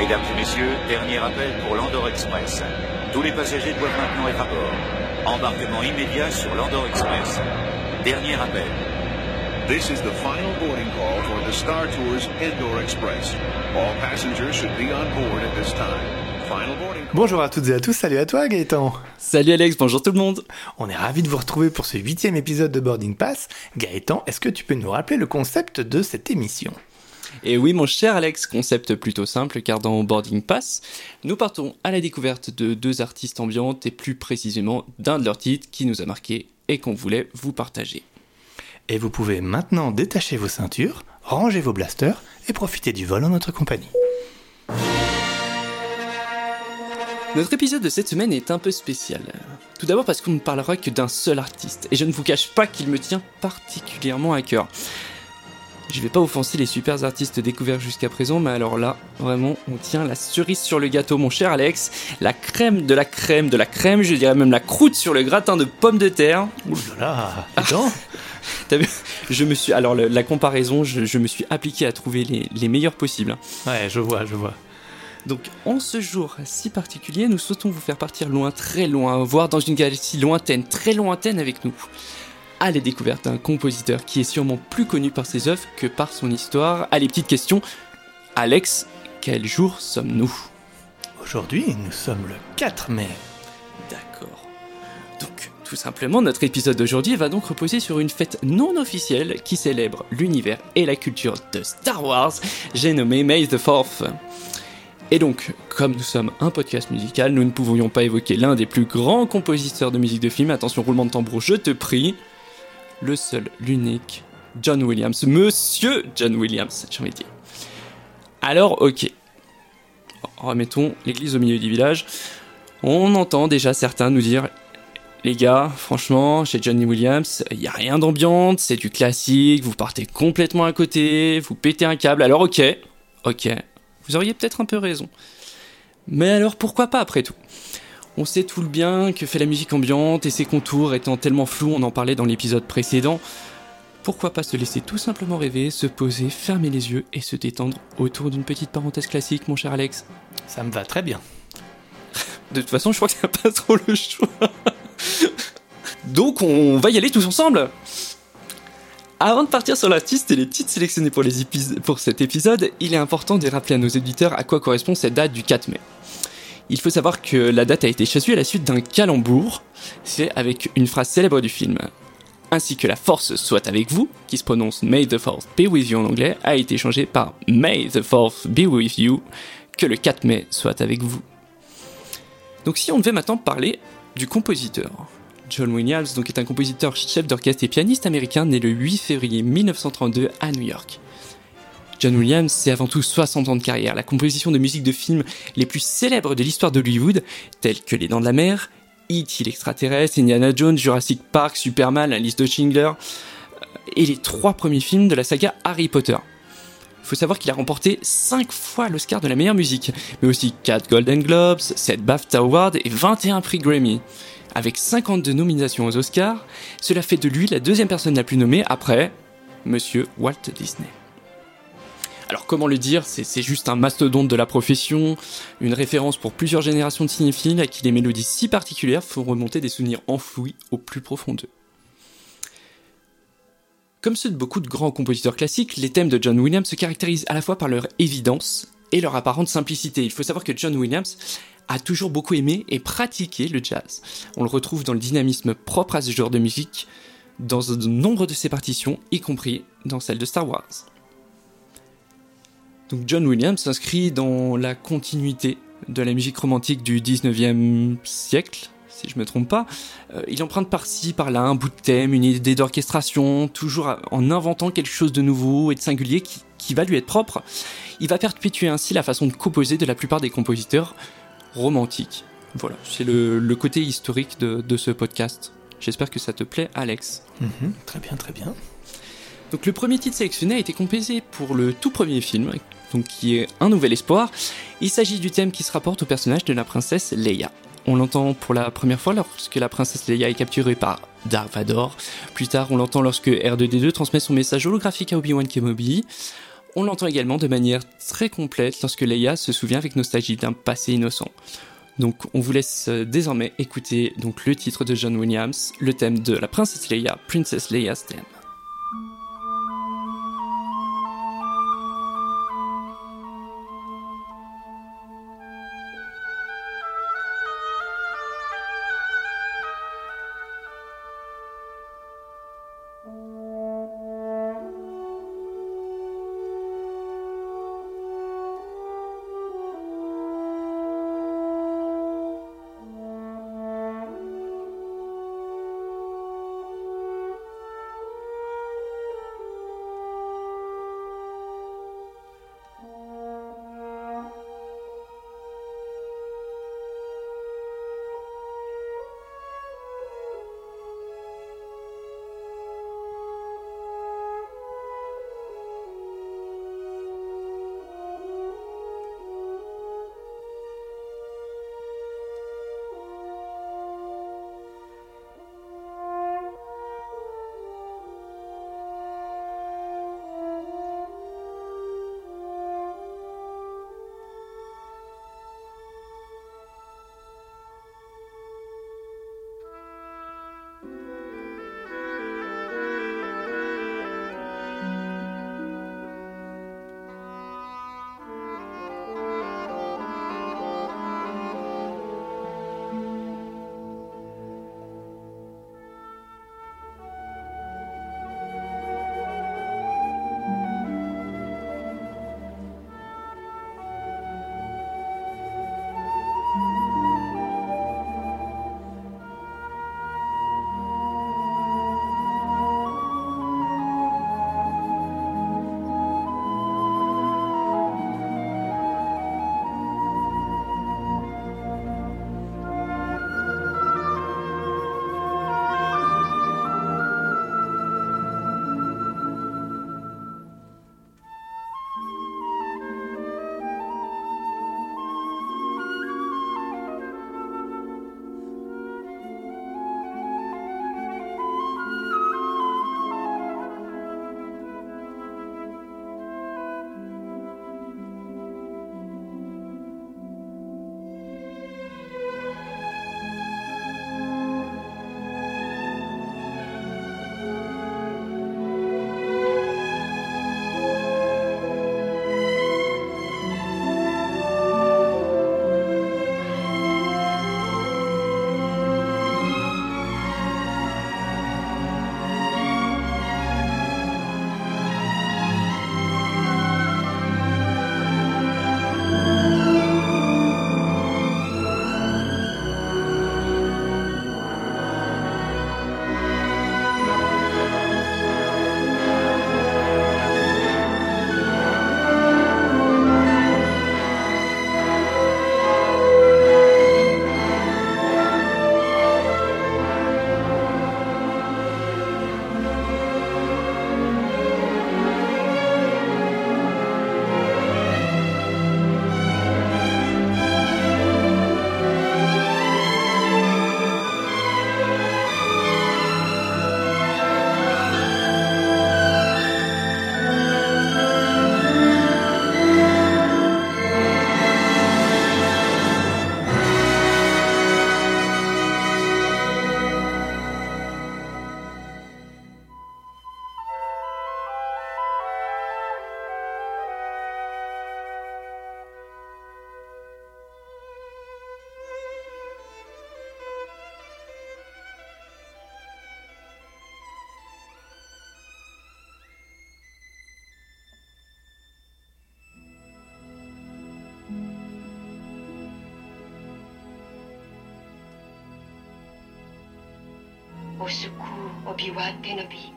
Mesdames et messieurs, dernier appel pour l'Andorre Express. Tous les passagers doivent maintenant être à bord. Embarquement immédiat sur l'Andorre Express. Dernier appel. This is the final boarding call for the Star Tours Indoor Express. All passengers should be on board at this time. Final boarding call. Bonjour à toutes et à tous, salut à toi Gaëtan Salut Alex, bonjour tout le monde. On est ravis de vous retrouver pour ce huitième épisode de Boarding Pass. Gaëtan, est-ce que tu peux nous rappeler le concept de cette émission? Et oui mon cher Alex, concept plutôt simple car dans Boarding Pass, nous partons à la découverte de deux artistes ambiantes et plus précisément d'un de leurs titres qui nous a marqué et qu'on voulait vous partager. Et vous pouvez maintenant détacher vos ceintures, ranger vos blasters et profiter du vol en notre compagnie. Notre épisode de cette semaine est un peu spécial. Tout d'abord parce qu'on ne parlera que d'un seul artiste, et je ne vous cache pas qu'il me tient particulièrement à cœur. Je vais pas offenser les super artistes découverts jusqu'à présent, mais alors là, vraiment, on tient la cerise sur le gâteau, mon cher Alex. La crème de la crème de la crème, je dirais même la croûte sur le gratin de pommes de terre. Ouh là là. T'as vu Je me suis, alors la comparaison, je, je me suis appliqué à trouver les, les meilleurs possibles. Ouais, je vois, je vois. Donc, en ce jour si particulier, nous souhaitons vous faire partir loin, très loin, voire dans une galaxie lointaine, très lointaine avec nous. À la découverte d'un compositeur qui est sûrement plus connu par ses œuvres que par son histoire. Allez, petite question. Alex, quel jour sommes-nous? Aujourd'hui, nous sommes le 4 mai. D'accord. Donc, tout simplement, notre épisode d'aujourd'hui va donc reposer sur une fête non officielle qui célèbre l'univers et la culture de Star Wars, j'ai nommé May the Fourth. Et donc, comme nous sommes un podcast musical, nous ne pouvions pas évoquer l'un des plus grands compositeurs de musique de film, attention roulement de tambour, je te prie, le seul, l'unique, John Williams, Monsieur John Williams, j'ai envie de dire. Alors, ok. Remettons l'église au milieu du village. On entend déjà certains nous dire les gars, franchement, chez Johnny Williams, il n'y a rien d'ambiante, c'est du classique, vous partez complètement à côté, vous pétez un câble. Alors ok, ok, vous auriez peut-être un peu raison. Mais alors pourquoi pas après tout? On sait tout le bien que fait la musique ambiante et ses contours étant tellement flous, on en parlait dans l'épisode précédent. Pourquoi pas se laisser tout simplement rêver, se poser, fermer les yeux et se détendre autour d'une petite parenthèse classique, mon cher Alex? Ça me va très bien. De toute façon, je crois que t'as pas trop le choix. Donc, on va y aller tous ensemble. Avant de partir sur l'artiste et les titres sélectionnés pour, les pour cet épisode, il est important de rappeler à nos éditeurs à quoi correspond cette date du 4 mai. Il faut savoir que la date a été choisie à la suite d'un calembour, c'est avec une phrase célèbre du film. Ainsi que la force soit avec vous, qui se prononce May the Force be with you en anglais, a été changé par May the Force be with you, que le 4 mai soit avec vous. Donc si on devait maintenant parler du compositeur. John Williams donc est un compositeur, chef d'orchestre et pianiste américain né le 8 février 1932 à New York. John Williams, c'est avant tout 60 ans de carrière, la composition de musique de films les plus célèbres de l'histoire d'Hollywood, tels que Les Dents de la Mer, E.T. l'extraterrestre, Indiana Jones, Jurassic Park, Superman, la liste de Schindler, euh, et les trois premiers films de la saga Harry Potter. Il faut savoir qu'il a remporté 5 fois l'Oscar de la meilleure musique, mais aussi 4 Golden Globes, 7 BAFTA Awards et 21 prix Grammy. Avec 52 nominations aux Oscars, cela fait de lui la deuxième personne la plus nommée après Monsieur Walt Disney. Alors comment le dire, c'est juste un mastodonte de la profession, une référence pour plusieurs générations de cinéphiles à qui les mélodies si particulières font remonter des souvenirs enfouis au plus profond d'eux. Comme ceux de beaucoup de grands compositeurs classiques, les thèmes de John Williams se caractérisent à la fois par leur évidence et leur apparente simplicité. Il faut savoir que John Williams a toujours beaucoup aimé et pratiqué le jazz. On le retrouve dans le dynamisme propre à ce genre de musique, dans de nombre de ses partitions, y compris dans celle de Star Wars. Donc John Williams s'inscrit dans la continuité de la musique romantique du 19e siècle, si je me trompe pas. Euh, il emprunte par-ci, par-là un bout de thème, une idée d'orchestration, toujours en inventant quelque chose de nouveau et de singulier qui, qui va lui être propre. Il va perpétuer ainsi la façon de composer de la plupart des compositeurs romantiques. Voilà, c'est le, le côté historique de, de ce podcast. J'espère que ça te plaît, Alex. Mhm, très bien, très bien. Donc le premier titre sélectionné a été composé pour le tout premier film, donc qui est Un Nouvel Espoir. Il s'agit du thème qui se rapporte au personnage de la princesse Leia. On l'entend pour la première fois lorsque la princesse Leia est capturée par Dark Vador. Plus tard, on l'entend lorsque R2D2 transmet son message holographique à Obi-Wan Kenobi. On l'entend également de manière très complète lorsque Leia se souvient avec nostalgie d'un passé innocent. Donc on vous laisse euh, désormais écouter donc le titre de John Williams, le thème de la princesse Leia, Princess Leia's Theme. Au secours, Obi-Wan Kenobi.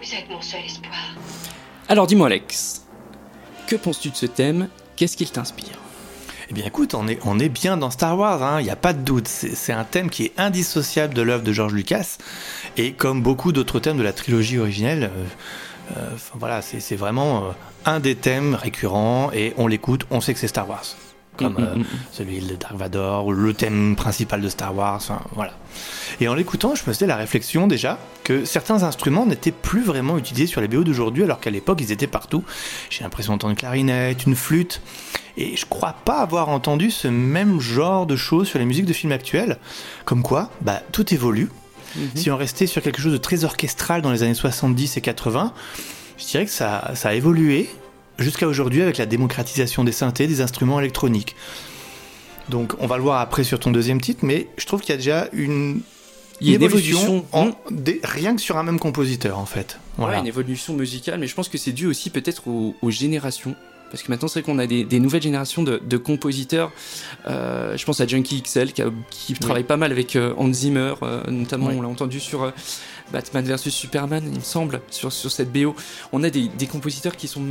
Vous êtes mon seul espoir. Alors dis-moi Alex, que penses-tu de ce thème? Qu'est-ce qu'il t'inspire? Eh bien écoute, on est, on est bien dans Star Wars, il n'y a pas de doute. C'est un thème qui est indissociable de l'œuvre de George Lucas. Et comme beaucoup d'autres thèmes de la trilogie originelle, euh, euh, enfin, voilà, c'est c'est vraiment euh, un des thèmes récurrents et on l'écoute, on sait que c'est Star Wars. Comme Mm, euh, mm, mm. celui de Dark Vador ou le thème principal de Star Wars. Enfin, voilà. Et en l'écoutant, je me faisais la réflexion déjà que certains instruments n'étaient plus vraiment utilisés sur les BO d'aujourd'hui, alors qu'à l'époque ils étaient partout. J'ai l'impression d'entendre une clarinette, une flûte. Et je crois pas avoir entendu ce même genre de choses sur les musiques de films actuels. Comme quoi, bah, tout évolue. Mhm. Si on restait sur quelque chose de très orchestral dans les années 70 et 80, je dirais que ça, ça a évolué jusqu'à aujourd'hui avec la démocratisation des synthés, des instruments électroniques. Donc on va le voir après sur ton deuxième titre, mais je trouve qu'il y a déjà une, Il y a une évolution en- Mm. des- rien que sur un même compositeur en fait. Voilà. Ouais, une évolution musicale, mais je pense que c'est dû aussi peut-être aux, aux générations. Parce que maintenant, c'est vrai qu'on a des, des nouvelles générations de, de compositeurs. Euh, je pense à Junkie XL qui, a- qui travaille pas mal avec euh, Hans Zimmer, euh, notamment Oui. on l'a entendu sur euh, Batman vs Superman, il me semble, sur, sur cette BO. On a des, des compositeurs qui sont,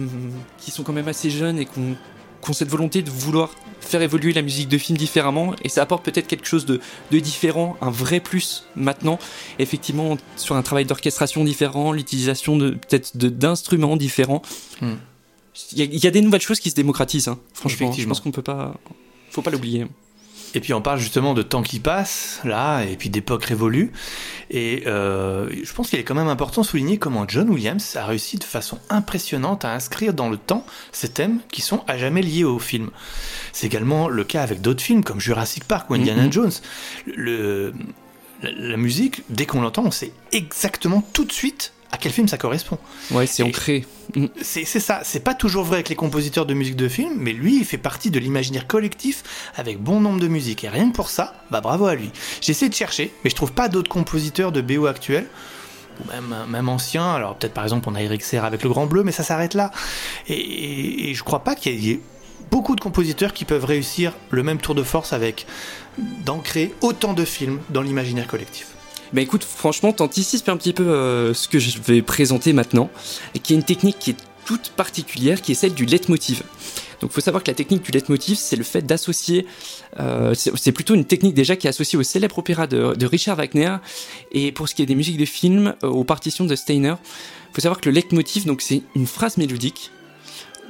qui sont quand même assez jeunes et qui ont, qui ont cette volonté de vouloir faire évoluer la musique de film différemment. Et ça apporte peut-être quelque chose de, de différent, un vrai plus maintenant effectivement sur un travail d'orchestration différent, l'utilisation de peut-être de- d'instruments différents. Hmm. Il y, a- il y a des nouvelles choses qui se démocratisent, hein. franchement. Je pense qu'on peut pas, faut pas l'oublier. Et puis on parle justement de temps qui passe, là, et puis d'époque révolue. Et euh, je pense qu'il est quand même important de souligner comment John Williams a réussi de façon impressionnante à inscrire dans le temps ces thèmes qui sont à jamais liés au film. C'est également le cas avec d'autres films comme Jurassic Park ou Indiana Mhm. Jones. Le, la, la musique, dès qu'on l'entend, on sait exactement tout de suite à quel film ça correspond. Ouais, c'est ancré. C'est c'est ça, c'est pas toujours vrai avec les compositeurs de musique de film, mais lui, il fait partie de l'imaginaire collectif avec bon nombre de musiques. Et rien que pour ça, bah bravo à lui. J'essaie de chercher, mais je trouve pas d'autres compositeurs de BO actuels, ou même, même anciens. Alors peut-être par exemple on a Eric Serra avec Le Grand Bleu, mais ça s'arrête là. Et, et- et je crois pas qu'il y ait beaucoup de compositeurs qui peuvent réussir le même tour de force avec d'ancrer autant de films dans l'imaginaire collectif. Bah écoute, franchement, t'anticipes un petit peu euh, ce que je vais présenter maintenant, et qui est une technique qui est toute particulière, qui est celle du leitmotiv. Donc, faut savoir que la technique du leitmotiv, c'est le fait d'associer. euh, c'est plutôt une technique déjà qui est associée au célèbre opéra de, Richard Wagner, et pour ce qui est des musiques de film, euh, aux partitions de Steiner. Il faut savoir que le leitmotiv, donc, c'est une phrase mélodique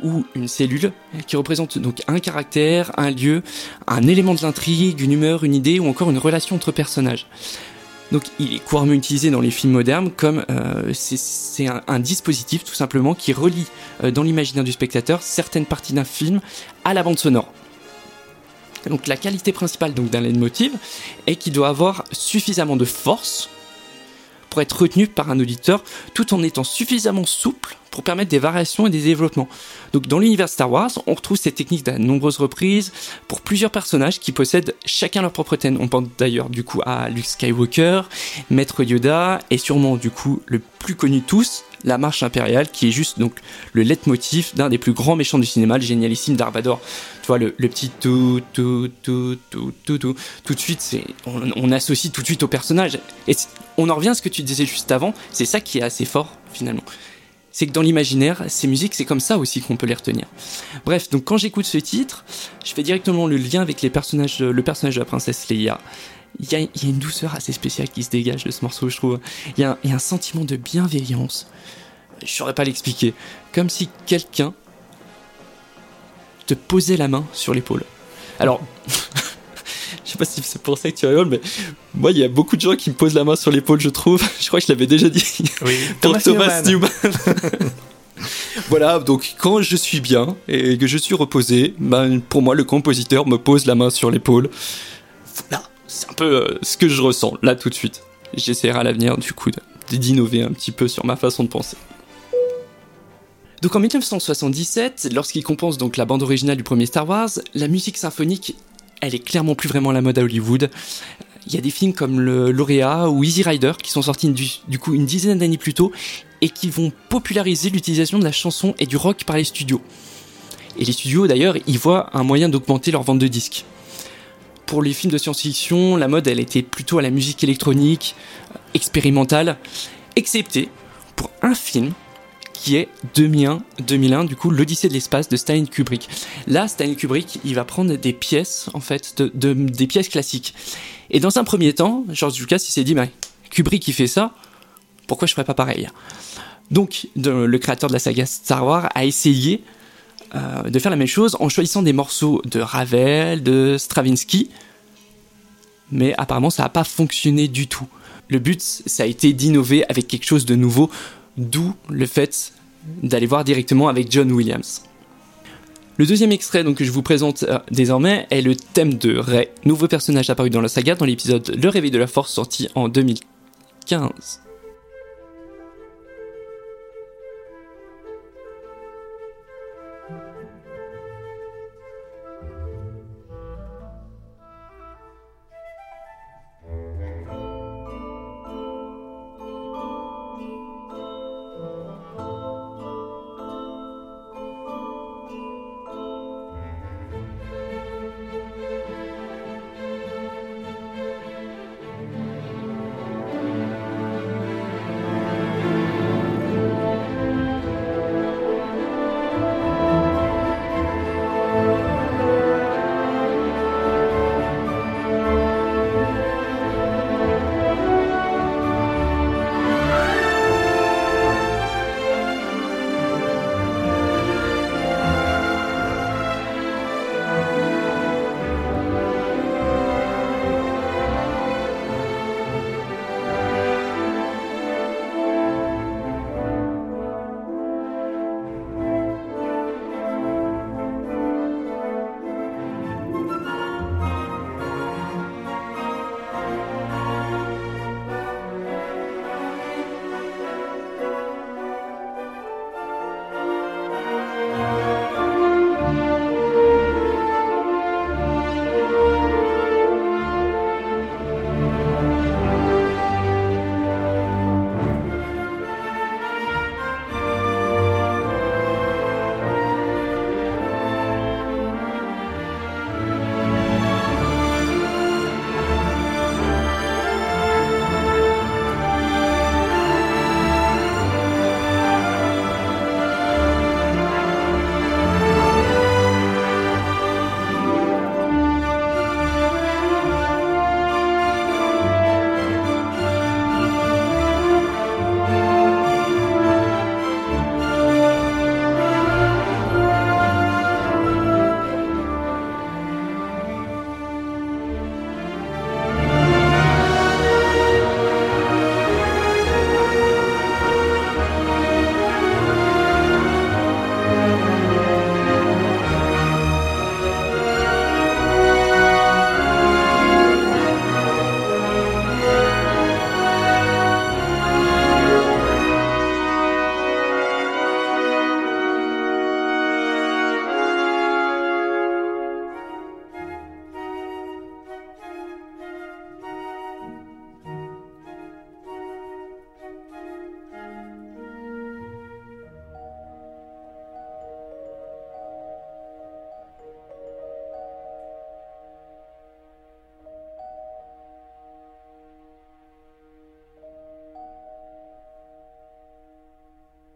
ou une cellule qui représente donc un caractère, un lieu, un élément de l'intrigue, une humeur, une idée ou encore une relation entre personnages. Donc il est couramment utilisé dans les films modernes comme euh, c'est- un dispositif tout simplement qui relie euh, dans l'imaginaire du spectateur certaines parties d'un film à la bande sonore. Donc la qualité principale donc d'un leitmotiv est qu'il doit avoir suffisamment de force pour être retenu par un auditeur tout en étant suffisamment souple pour permettre des variations et des développements. Donc dans l'univers Star Wars, on retrouve cette technique à nombreuses reprises pour plusieurs personnages qui possèdent chacun leur propre thème. On pense d'ailleurs du coup à Luke Skywalker, Maître Yoda et sûrement du coup le plus connu de tous, la marche impériale qui est juste donc le leitmotiv d'un des plus grands méchants du cinéma, le génialissime Dark Vador. Tu vois le, petit tout tout tout tout tout tout tout de suite on, associe tout de suite au personnage et on en revient à ce que tu disais juste avant, c'est ça qui est assez fort finalement c'est que dans l'imaginaire, ces musiques, c'est comme ça aussi qu'on peut les retenir. Bref, donc quand j'écoute ce titre, je fais directement le lien avec les personnages, le personnage de la princesse Leia. Il y, a, il y a une douceur assez spéciale qui se dégage de ce morceau, je trouve. Il y a, un- il y a un sentiment de bienveillance. Je saurais pas l'expliquer. Comme si quelqu'un te posait la main sur l'épaule. Alors, je sais pas si c'est pour ça que tu rigoles, mais moi, il y a beaucoup de gens qui me posent la main sur l'épaule, je trouve. Je crois que je l'avais déjà dit Oui, pour Thomas, Newman. voilà, donc quand je suis bien et que je suis reposé, ben, pour moi, le compositeur me pose la main sur l'épaule. Voilà, c'est un peu euh, ce que je ressens là tout de suite. J'essaierai à l'avenir, du coup, d'innover un petit peu sur ma façon de penser. Donc en 1977, lorsqu'il compose donc la bande originale du premier Star Wars, la musique symphonique, elle est clairement plus vraiment la mode à Hollywood. Il y a des films comme le Lauréat ou Easy Rider qui sont sortis du, du coup une dizaine d'années plus tôt et qui vont populariser l'utilisation de la chanson et du rock par les studios. Et les studios d'ailleurs, ils voient un moyen d'augmenter leur vente de disques. Pour les films de science-fiction, la mode elle était plutôt à la musique électronique, euh, expérimentale, excepté pour un film qui est 2001, 2001 du coup l'Odyssée de l'espace de Stanley Kubrick. Là, Stanley Kubrick, il va prendre des pièces en fait, de, de- des pièces classiques. Et dans un premier temps, George Lucas il s'est dit, bah, Kubrick il fait ça, pourquoi je ferais pas pareil? Donc, le créateur de la saga Star Wars a essayé euh, de faire la même chose en choisissant des morceaux de Ravel, de Stravinsky, mais apparemment ça n'a pas fonctionné du tout. Le but, ça a été d'innover avec quelque chose de nouveau, d'où le fait d'aller voir directement avec John Williams. Le deuxième extrait donc, que je vous présente euh, désormais est le thème de Ray, nouveau personnage apparu dans la saga dans l'épisode Le Réveil de la Force sorti en 2015.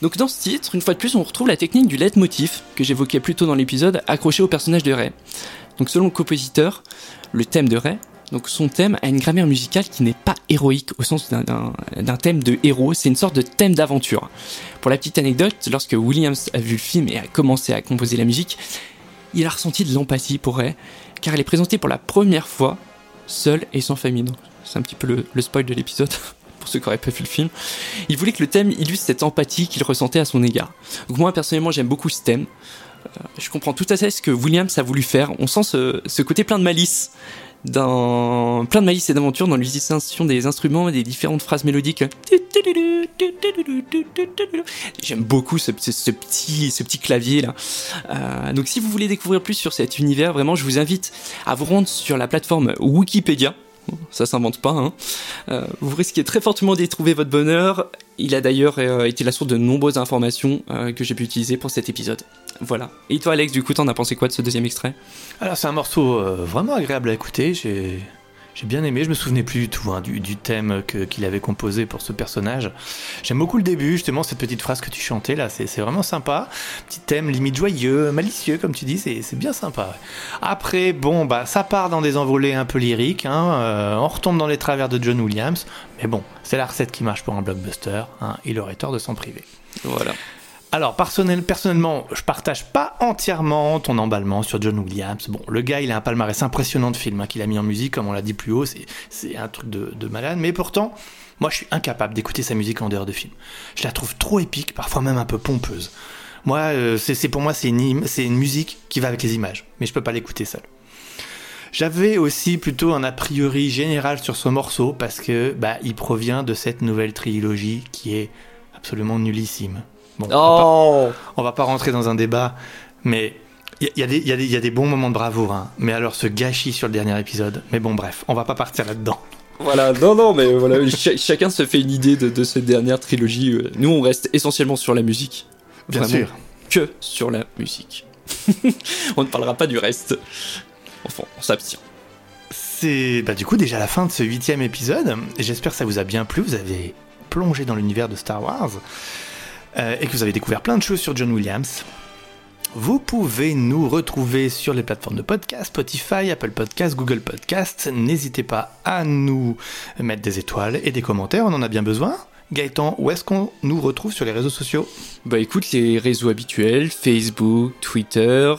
Donc dans ce titre, une fois de plus, on retrouve la technique du leitmotiv que j'évoquais plus tôt dans l'épisode, accroché au personnage de Ray. Donc selon le compositeur, le thème de Ray, donc son thème a une grammaire musicale qui n'est pas héroïque au sens d'un thème de héros, c'est une sorte de thème d'aventure. Pour la petite anecdote, lorsque Williams a vu le film et a commencé à composer la musique, il a ressenti de l'empathie pour Ray, car elle est présentée pour la première fois seule et sans famille. C'est un petit peu le, le spoil de l'épisode. pour ceux qui pas le film, il voulait que le thème illustre cette empathie qu'il ressentait à son égard. Donc moi personnellement j'aime beaucoup ce thème. Euh, je comprends tout à fait ce que Williams a voulu faire. On sent ce, côté plein de malice plein de malice et d'aventure dans l'utilisation des instruments et des différentes phrases mélodiques. J'aime beaucoup ce petit clavier là. Euh, donc si vous voulez découvrir plus sur cet univers, vraiment je vous invite à vous rendre sur la plateforme Wikipédia ça s'invente pas. Hein. Euh, vous risquez très fortement d'y trouver votre bonheur. Il a d'ailleurs euh, été la source de nombreuses informations euh, que j'ai pu utiliser pour cet épisode. Voilà. Et toi, Alex, du coup, t'en as pensé quoi de ce deuxième extrait? Alors, c'est un morceau vraiment agréable à écouter. J'ai j'ai bien aimé, je me souvenais plus du tout hein, du, thème qu'il avait composé pour ce personnage. J'aime beaucoup le début, justement, cette petite phrase que tu chantais là, c'est vraiment sympa. Petit thème limite joyeux, malicieux, comme tu dis, c'est bien sympa. Après, bon, bah ça part dans des envolées un peu lyriques, hein, euh, on retombe dans les travers de John Williams, mais bon, c'est la recette qui marche pour un blockbuster, hein, il aurait tort de s'en priver. Voilà. Alors personnel, personnellement, je partage pas entièrement ton emballement sur John Williams. Bon, le gars, il a un palmarès impressionnant de films hein, qu'il a mis en musique, comme on l'a dit plus haut, c'est, un truc de, de malade. Mais pourtant, moi, je suis incapable d'écouter sa musique en dehors de films. Je la trouve trop épique, parfois même un peu pompeuse. Moi, euh, c'est, pour moi, c'est une, musique qui va avec les images, mais je peux pas l'écouter seul. J'avais aussi plutôt un a priori général sur ce morceau parce que bah, il provient de cette nouvelle trilogie qui est absolument nullissime. Bon, on va pas- Oh on va pas rentrer dans un débat, mais il y, a- y des- y y a bons moments de bravoure. hein. Mais alors ce gâchis sur le dernier épisode. Mais bon, bref, on va pas partir là-dedans. Voilà, non, non, mais voilà, cha- chacun se fait une idée de, de cette dernière trilogie. euh. Nous, on reste essentiellement sur la musique. Bien Vraiment, sûr. Que sur la musique. on ne parlera pas du reste. Enfin, on s'abstient. C'est bah, du coup déjà la fin de ce huitième épisode. J'espère que ça vous a bien plu. Vous avez plongé dans l'univers de Star Wars euh, et que vous avez découvert plein de choses sur John Williams. Vous pouvez nous retrouver sur les plateformes de podcast, Spotify, Apple Podcast, Google Podcast. N'hésitez pas à nous mettre des étoiles et des commentaires, on en a bien besoin. Gaëtan, où est-ce qu'on nous retrouve sur les réseaux sociaux? Bah écoute, les réseaux habituels, Facebook, Twitter,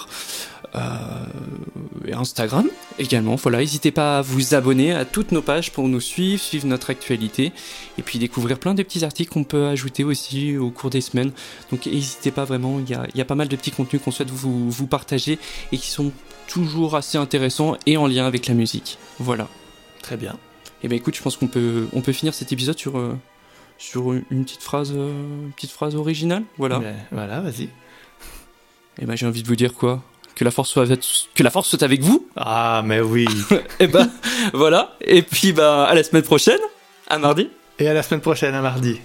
et Instagram également. Voilà, n'hésitez pas à vous abonner à toutes nos pages pour nous suivre, suivre notre actualité, et puis découvrir plein de petits articles qu'on peut ajouter aussi au cours des semaines. Donc n'hésitez pas vraiment, il y a, il y a pas mal de petits contenus qu'on souhaite vous, vous partager et qui sont toujours assez intéressants et en lien avec la musique. Voilà. Très bien. Et ben écoute, je pense qu'on peut, on peut finir cet épisode sur, euh, sur une petite phrase, euh, une petite phrase originale. Voilà. Ben, voilà, vas-y. Et ben j'ai envie de vous dire quoi? Que la force soit avec, que la force soit avec vous. Ah, mais oui. Et ben voilà. Et puis bah à la semaine prochaine, à mardi. et à la semaine prochaine, à mardi.